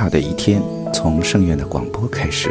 好的一天从圣院的广播开始。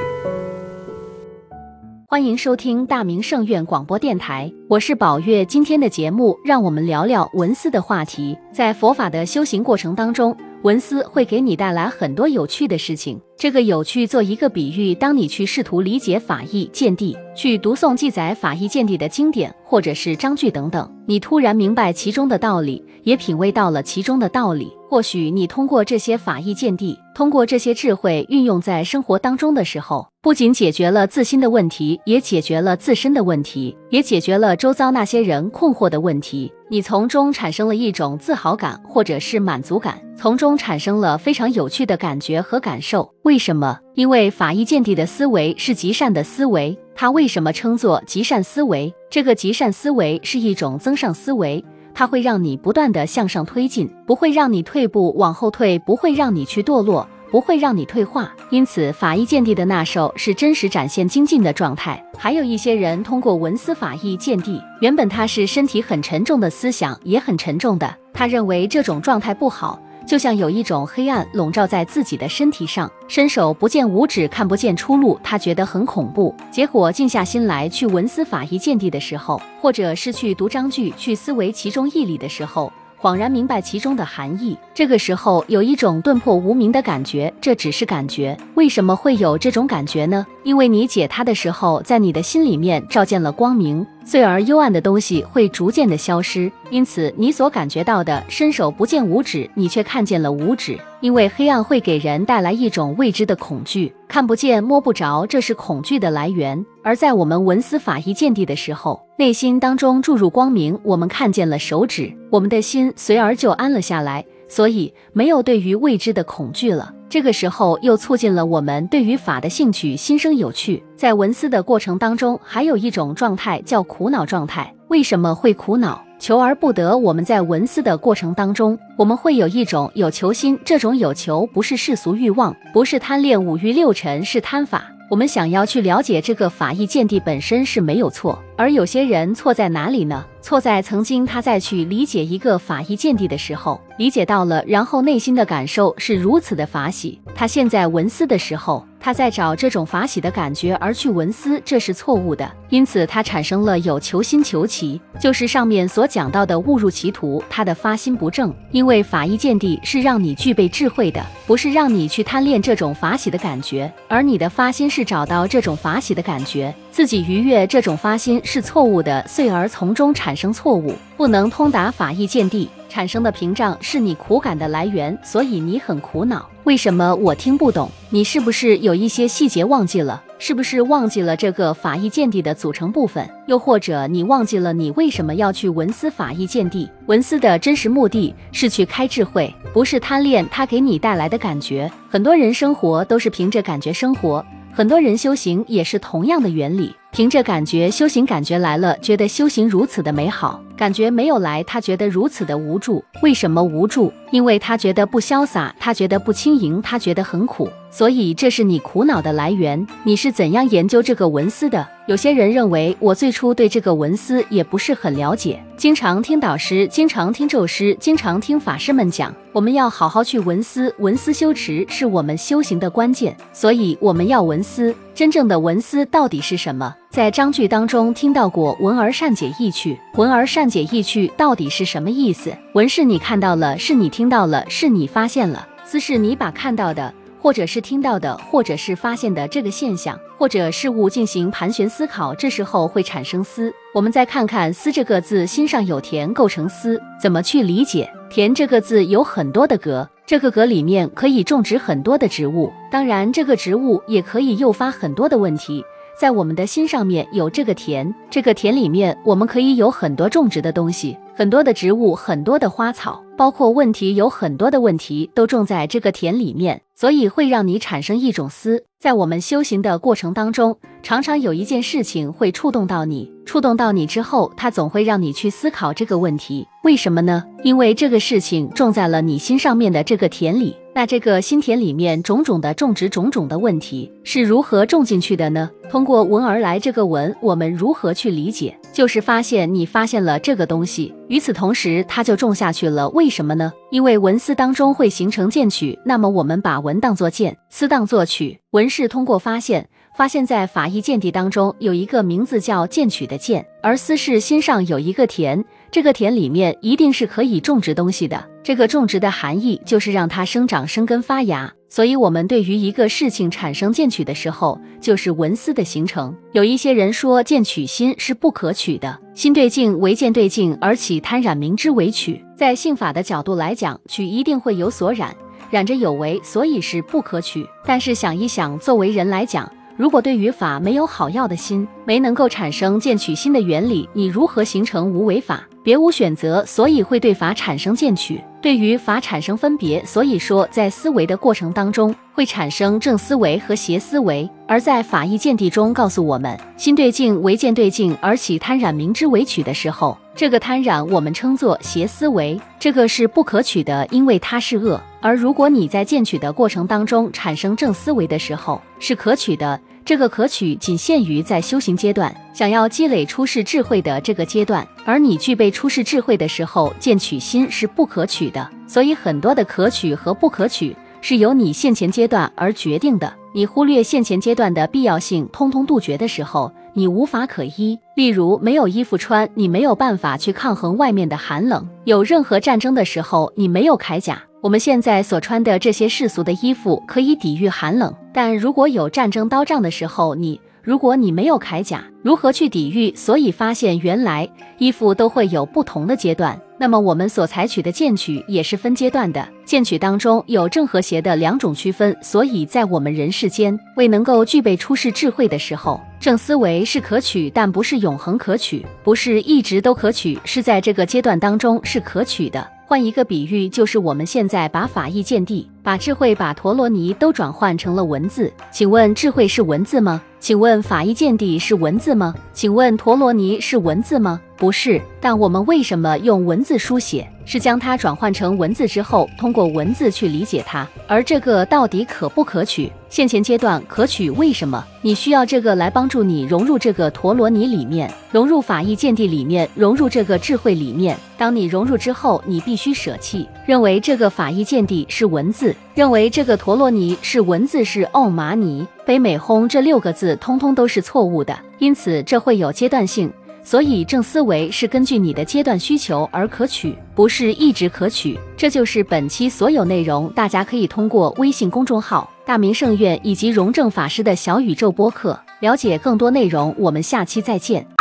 欢迎收听大明圣院广播电台，我是宝月。今天的节目，让我们聊聊文思的话题。在佛法的修行过程当中，文思会给你带来很多有趣的事情。这个有趣做一个比喻，当你去试图理解法义见地，去读诵记载法义见地的经典或者是章句等等，你突然明白其中的道理，也品味到了其中的道理。或许你通过这些法义见地，通过这些智慧运用在生活当中的时候，不仅解决了自心的问题，也解决了自身的问题，也解决了周遭那些人困惑的问题。你从中产生了一种自豪感，或者是满足感，从中产生了非常有趣的感觉和感受。为什么？因为法义见地的思维是极善的思维。它为什么称作极善思维？这个极善思维是一种增上思维，它会让你不断的向上推进，不会让你退步往后退，不会让你去堕落。不会让你退化，因此法义见地的纳受是真实展现精进的状态。还有一些人通过文思法义见地，原本他是身体很沉重的思想也很沉重的，他认为这种状态不好，就像有一种黑暗笼罩在自己的身体上，伸手不见五指，看不见出路，他觉得很恐怖。结果静下心来去文思法义见地的时候，或者是去读章句去思维其中义理的时候。恍然明白其中的含义，这个时候有一种顿破无明的感觉。这只是感觉，为什么会有这种感觉呢？因为你解它的时候，在你的心里面照见了光明。碎而幽暗的东西会逐渐的消失，因此你所感觉到的伸手不见五指，你却看见了五指。因为黑暗会给人带来一种未知的恐惧，看不见摸不着，这是恐惧的来源。而在我们闻思法义见地的时候，内心当中注入光明，我们看见了手指，我们的心随而就安了下来，所以没有对于未知的恐惧了。这个时候又促进了我们对于法的兴趣，心生有趣。在闻思的过程当中，还有一种状态叫苦恼状态。为什么会苦恼？求而不得。我们在闻思的过程当中，我们会有一种有求心。这种有求不是世俗欲望，不是贪恋五欲六尘，是贪法。我们想要去了解这个法义见地本身是没有错，而有些人错在哪里呢？错在曾经他在去理解一个法义见地的时候，理解到了，然后内心的感受是如此的法喜。他现在文思的时候。他在找这种法喜的感觉而去闻思，这是错误的，因此他产生了有求心求其，就是上面所讲到的误入歧途。他的发心不正，因为法义见地是让你具备智慧的，不是让你去贪恋这种法喜的感觉，而你的发心是找到这种法喜的感觉，自己愉悦这种发心是错误的，遂而从中产生错误，不能通达法义见地。产生的屏障是你苦感的来源，所以你很苦恼。为什么我听不懂？你是不是有一些细节忘记了？是不是忘记了这个法义见地的组成部分？又或者你忘记了你为什么要去闻思法义见地？闻思的真实目的是去开智慧，不是贪恋它给你带来的感觉。很多人生活都是凭着感觉生活，很多人修行也是同样的原理。凭着感觉修行，感觉来了，觉得修行如此的美好；感觉没有来，他觉得如此的无助。为什么无助？因为他觉得不潇洒，他觉得不轻盈，他觉得很苦。所以这是你苦恼的来源。你是怎样研究这个文思的？有些人认为，我最初对这个文思也不是很了解，经常听导师，经常听咒师，经常听法师们讲，我们要好好去文思，文思修持是我们修行的关键。所以我们要文思。真正的文思到底是什么？在章句当中听到过“闻而善解意趣”，“闻而善解意趣”到底是什么意思？闻是你看到了，是你听到了，是你发现了；思是你把看到的，或者是听到的，或者是发现的这个现象或者事物进行盘旋思考，这时候会产生思。我们再看看“思”这个字，心上有田构成思，怎么去理解？田这个字有很多的格。这个格里面可以种植很多的植物，当然这个植物也可以诱发很多的问题。在我们的心上面有这个田，这个田里面我们可以有很多种植的东西，很多的植物，很多的花草，包括问题有很多的问题都种在这个田里面，所以会让你产生一种思。在我们修行的过程当中，常常有一件事情会触动到你。触动到你之后，它总会让你去思考这个问题，为什么呢？因为这个事情种在了你心上面的这个田里。那这个心田里面种种的种植种种的问题是如何种进去的呢？通过闻而来这个闻，我们如何去理解？就是发现你发现了这个东西，与此同时它就种下去了。为什么呢？因为文思当中会形成剑曲，那么我们把文当作剑，思当作曲。文是通过发现。发现，在法义见地当中有一个名字叫剑曲的剑，而思是心上有一个田，这个田里面一定是可以种植东西的。这个种植的含义就是让它生长、生根、发芽。所以，我们对于一个事情产生见取的时候，就是文思的形成。有一些人说见取心是不可取的，心对境为见对境而起贪染，明之为取。在性法的角度来讲，取一定会有所染，染着有为，所以是不可取。但是想一想，作为人来讲，如果对于法没有好要的心，没能够产生见取心的原理，你如何形成无为法？别无选择，所以会对法产生见取，对于法产生分别。所以说，在思维的过程当中，会产生正思维和邪思维。而在法义见地中告诉我们，心对境为见对境而起贪染，明知为取的时候，这个贪染我们称作邪思维，这个是不可取的，因为它是恶。而如果你在见取的过程当中产生正思维的时候，是可取的。这个可取仅限于在修行阶段，想要积累出世智慧的这个阶段，而你具备出世智慧的时候，见取心是不可取的。所以很多的可取和不可取是由你现前阶段而决定的。你忽略现前阶段的必要性，通通杜绝的时候，你无法可依。例如没有衣服穿，你没有办法去抗衡外面的寒冷；有任何战争的时候，你没有铠甲。我们现在所穿的这些世俗的衣服可以抵御寒冷，但如果有战争刀杖的时候，你如果你没有铠甲，如何去抵御？所以发现原来衣服都会有不同的阶段。那么我们所采取的剑取也是分阶段的，剑取当中有正和邪的两种区分。所以在我们人世间未能够具备出世智慧的时候，正思维是可取，但不是永恒可取，不是一直都可取，是在这个阶段当中是可取的。换一个比喻，就是我们现在把法义见地，把智慧、把陀罗尼都转换成了文字。请问智慧是文字吗？请问法义见地是文字吗？请问陀罗尼是文字吗？不是。但我们为什么用文字书写？是将它转换成文字之后，通过文字去理解它。而这个到底可不可取？现前阶段可取，为什么？你需要这个来帮助你融入这个陀罗尼里面，融入法义见地里面，融入这个智慧里面。当你融入之后，你必须舍弃，认为这个法义见地是文字，认为这个陀罗尼是文字，是奥玛尼、北美轰这六个字，通通都是错误的。因此，这会有阶段性。所以，正思维是根据你的阶段需求而可取，不是一直可取。这就是本期所有内容，大家可以通过微信公众号“大明圣院”以及荣正法师的小宇宙播客了解更多内容。我们下期再见。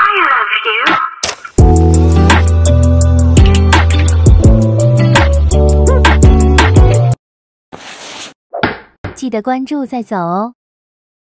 记得关注再走哦。